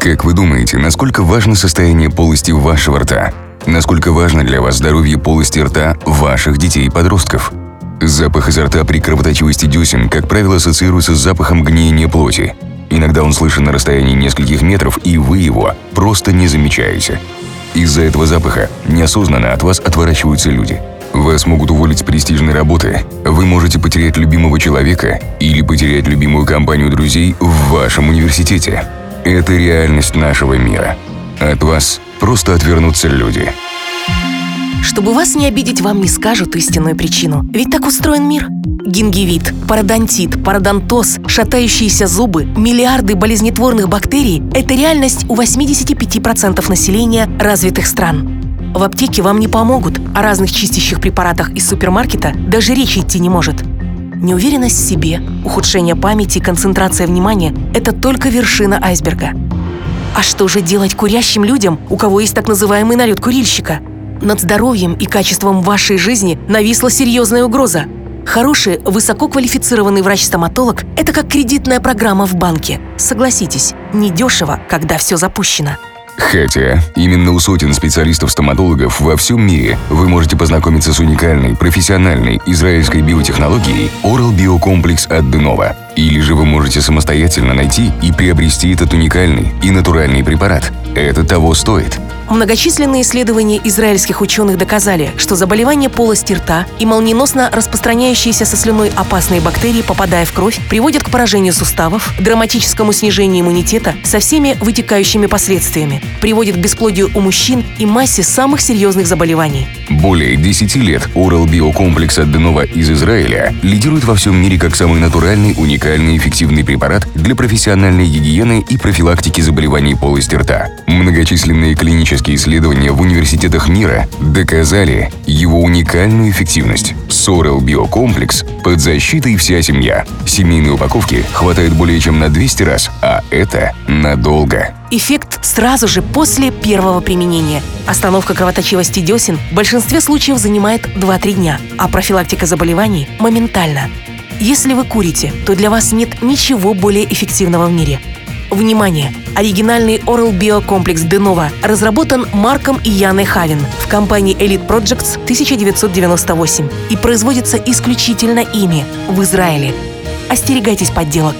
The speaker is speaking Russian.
Как вы думаете, насколько важно состояние полости вашего рта? Насколько важно для вас здоровье полости рта ваших детей и подростков? Запах изо рта при кровоточивости десен, как правило, ассоциируется с запахом гниения плоти. Иногда он слышен на расстоянии нескольких метров, и вы его просто не замечаете. Из-за этого запаха неосознанно от вас отворачиваются люди. Вас могут уволить с престижной работы, вы можете потерять любимого человека или потерять любимую компанию друзей в вашем университете. Это реальность нашего мира. От вас просто отвернутся люди. Чтобы вас не обидеть, вам не скажут истинную причину. Ведь так устроен мир. Гингивит, пародонтит, пародонтоз, шатающиеся зубы, миллиарды болезнетворных бактерий – это реальность у 85% населения развитых стран. В аптеке вам не помогут, о разных чистящих препаратах из супермаркета даже речи идти не может. Неуверенность в себе, ухудшение памяти и концентрация внимания – это только вершина айсберга. А что же делать курящим людям, у кого есть так называемый налет курильщика? Над здоровьем и качеством вашей жизни нависла серьезная угроза. Хороший, высококвалифицированный врач-стоматолог – это как кредитная программа в банке. Согласитесь, недешево, когда все запущено. Хотя именно у сотен специалистов-стоматологов во всем мире вы можете познакомиться с уникальной, профессиональной израильской биотехнологией Oral Biocomplex от Denova. Или же вы можете самостоятельно найти и приобрести этот уникальный и натуральный препарат. Это того стоит. Многочисленные исследования израильских ученых доказали, что заболевания полости рта и молниеносно распространяющиеся со слюной опасные бактерии, попадая в кровь, приводят к поражению суставов, драматическому снижению иммунитета со всеми вытекающими последствиями, приводит к бесплодию у мужчин и массе самых серьезных заболеваний. Более 10 лет Oral Биокомплекс Денова из Израиля лидирует во всем мире как самый натуральный, уникальный и эффективный препарат для профессиональной гигиены и профилактики заболеваний полости рта. Многочисленные клинические исследования в университетах мира доказали его уникальную эффективность. С Oral Биокомплекс под защитой вся семья. Семейной упаковки хватает более чем на 200 раз, а это надолго. Эффект сразу же после первого применения. Остановка кровоточивости десен в большинстве случаев занимает 2-3 дня, а профилактика заболеваний – моментально. Если вы курите, то для вас нет ничего более эффективного в мире. Внимание! Оригинальный Oral Bio комплекс Denova разработан Марком и Яной Хавин в компании Elite Projects 1998 и производится исключительно ими в Израиле. Остерегайтесь подделок.